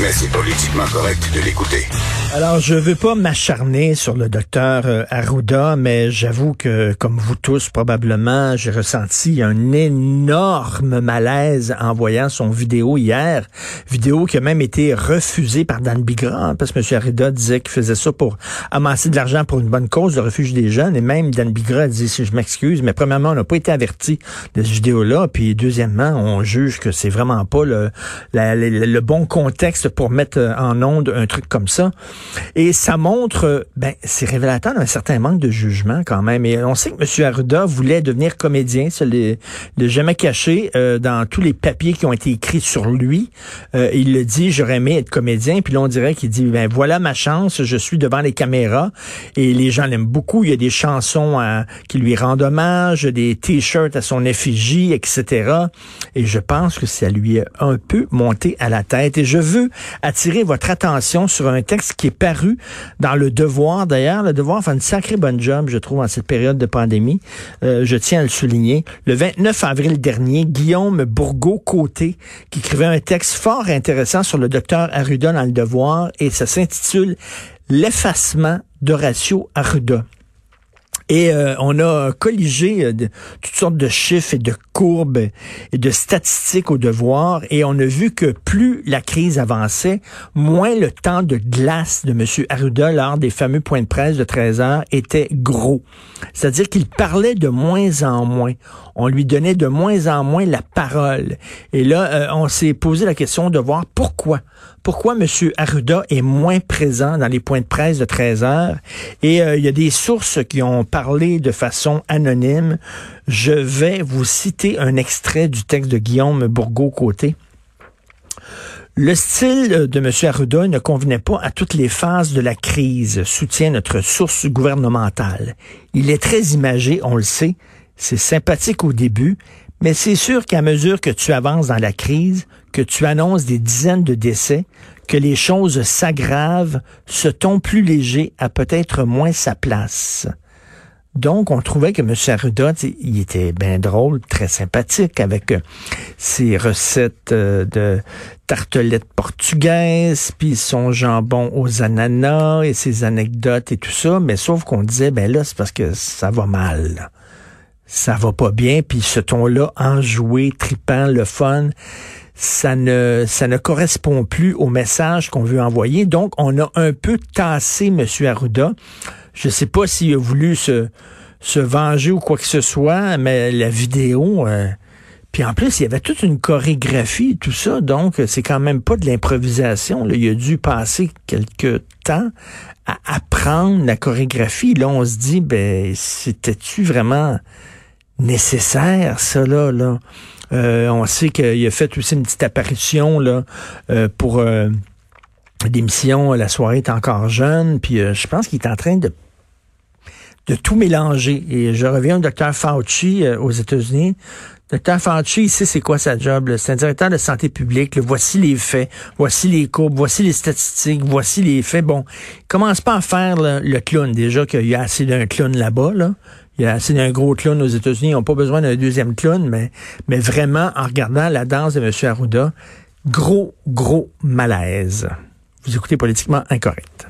Mais c'est politiquement correct de l'écouter. Alors, je veux pas m'acharner sur le docteur euh, Arruda, mais j'avoue que, comme vous tous probablement, j'ai ressenti un énorme malaise en voyant son vidéo hier. Vidéo qui a même été refusée par Dan Bigra, hein, parce que M. Arruda disait qu'il faisait ça pour amasser de l'argent pour une bonne cause, le refuge des jeunes. Et même Dan Bigra a dit, si je m'excuse, mais premièrement, on n'a pas été averti de cette vidéo-là. Puis deuxièmement, on juge que c'est vraiment pas le, le bon contexte pour mettre en onde un truc comme ça. Et ça montre, ben, c'est révélateur d'un certain manque de jugement quand même. Et on sait que M. Arruda voulait devenir comédien, ça l'a jamais caché euh, dans tous les papiers qui ont été écrits sur lui. Euh, il le dit, j'aurais aimé être comédien. Puis là, on dirait qu'il dit, ben voilà ma chance, je suis devant les caméras et les gens l'aiment beaucoup. Il y a des chansons euh, qui lui rendent hommage, des t-shirts à son effigie, etc. Et je pense que ça lui a un peu monté à la tête. Et je veux attirer votre attention sur un texte qui est paru dans Le Devoir. D'ailleurs, Le Devoir fait une sacrée bonne job, je trouve, en cette période de pandémie. Euh, je tiens à le souligner. Le 29 avril dernier, Guillaume Bourgault-Côté, qui écrivait un texte fort intéressant sur le docteur Arruda dans Le Devoir, et ça s'intitule L'effacement d'Horatio Arruda. Et euh, on a colligé euh, toutes sortes de chiffres et de courbes et de statistiques au devoir et on a vu que plus la crise avançait, moins le temps de glace de M. Arruda lors des fameux points de presse de 13 heures était gros. C'est-à-dire qu'il parlait de moins en moins. On lui donnait de moins en moins la parole. Et là, euh, on s'est posé la question de voir pourquoi. Pourquoi M. Arruda est moins présent dans les points de presse de 13 heures? Et il y a des sources qui ont parler de façon anonyme. Je vais vous citer un extrait du texte de Guillaume Bourgault-Côté. Le style de M. Arruda ne convenait pas à toutes les phases de la crise, soutient notre source gouvernementale. Il est très imagé, on le sait, c'est sympathique au début, mais c'est sûr qu'à mesure que tu avances dans la crise, que tu annonces des dizaines de décès, que les choses s'aggravent, ce ton plus léger a peut-être moins sa place. Donc, on trouvait que M. Arruda, il était bien drôle, très sympathique avec euh, ses recettes euh, de tartelettes portugaises, puis son jambon aux ananas et ses anecdotes et tout ça. Mais sauf qu'on disait, ben là, c'est parce que ça va mal. Ça va pas bien, puis ce ton-là, enjoué, tripant, le fun, ça ne, ça ne correspond plus au message qu'on veut envoyer. Donc, on a un peu tassé M. Arruda. Je sais pas s'il a voulu se, se venger ou quoi que ce soit, mais la vidéo, euh, puis en plus, il y avait toute une chorégraphie, tout ça, donc c'est quand même pas de l'improvisation. Il a dû passer quelques temps à apprendre la chorégraphie. Là, on se dit, ben, c'était-tu vraiment nécessaire, ça, là, là? Euh, on sait qu'il a fait aussi une petite apparition là euh, pour l'émission La soirée est encore jeune, puis je pense qu'il est en train de de tout mélanger. Et je reviens au docteur Fauci euh, aux États-Unis. Docteur Fauci, ici, c'est quoi sa job? C'est un directeur de santé publique. voici les faits, voici les courbes, voici les statistiques, voici les faits. Bon, commence pas à faire le clown. Déjà qu'il y a assez d'un clown là-bas. Là. Il y gros clown aux États-Unis. Ils n'ont pas besoin d'un deuxième clown, mais, mais vraiment, en regardant la danse de M. Arruda, gros, gros malaise. Vous écoutez politiquement incorrect.